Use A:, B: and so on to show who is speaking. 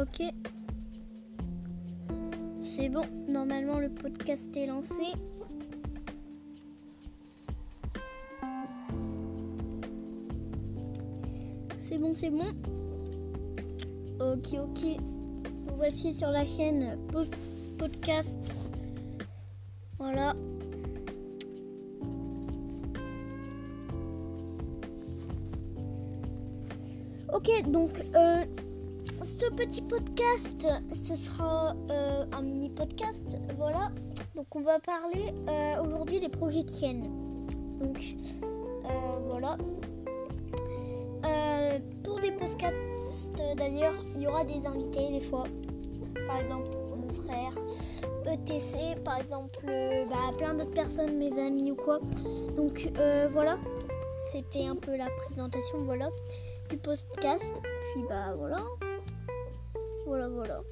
A: ok. C'est bon, normalement le podcast est lancé. C'est bon, c'est bon. Ok, ok. Vous voici sur la chaîne podcast. Voilà. Ok, donc euh, petit podcast, ce sera euh, un mini podcast, voilà. Donc on va parler euh, aujourd'hui des projets chaîne. Donc voilà. pour des podcasts d'ailleurs, il y aura des invités des fois. Par exemple mon frère, ETC, par exemple, bah, plein d'autres personnes, mes amis ou quoi. Donc voilà, c'était un peu la présentation, voilà du podcast. Puis bah voilà. Boro, boro.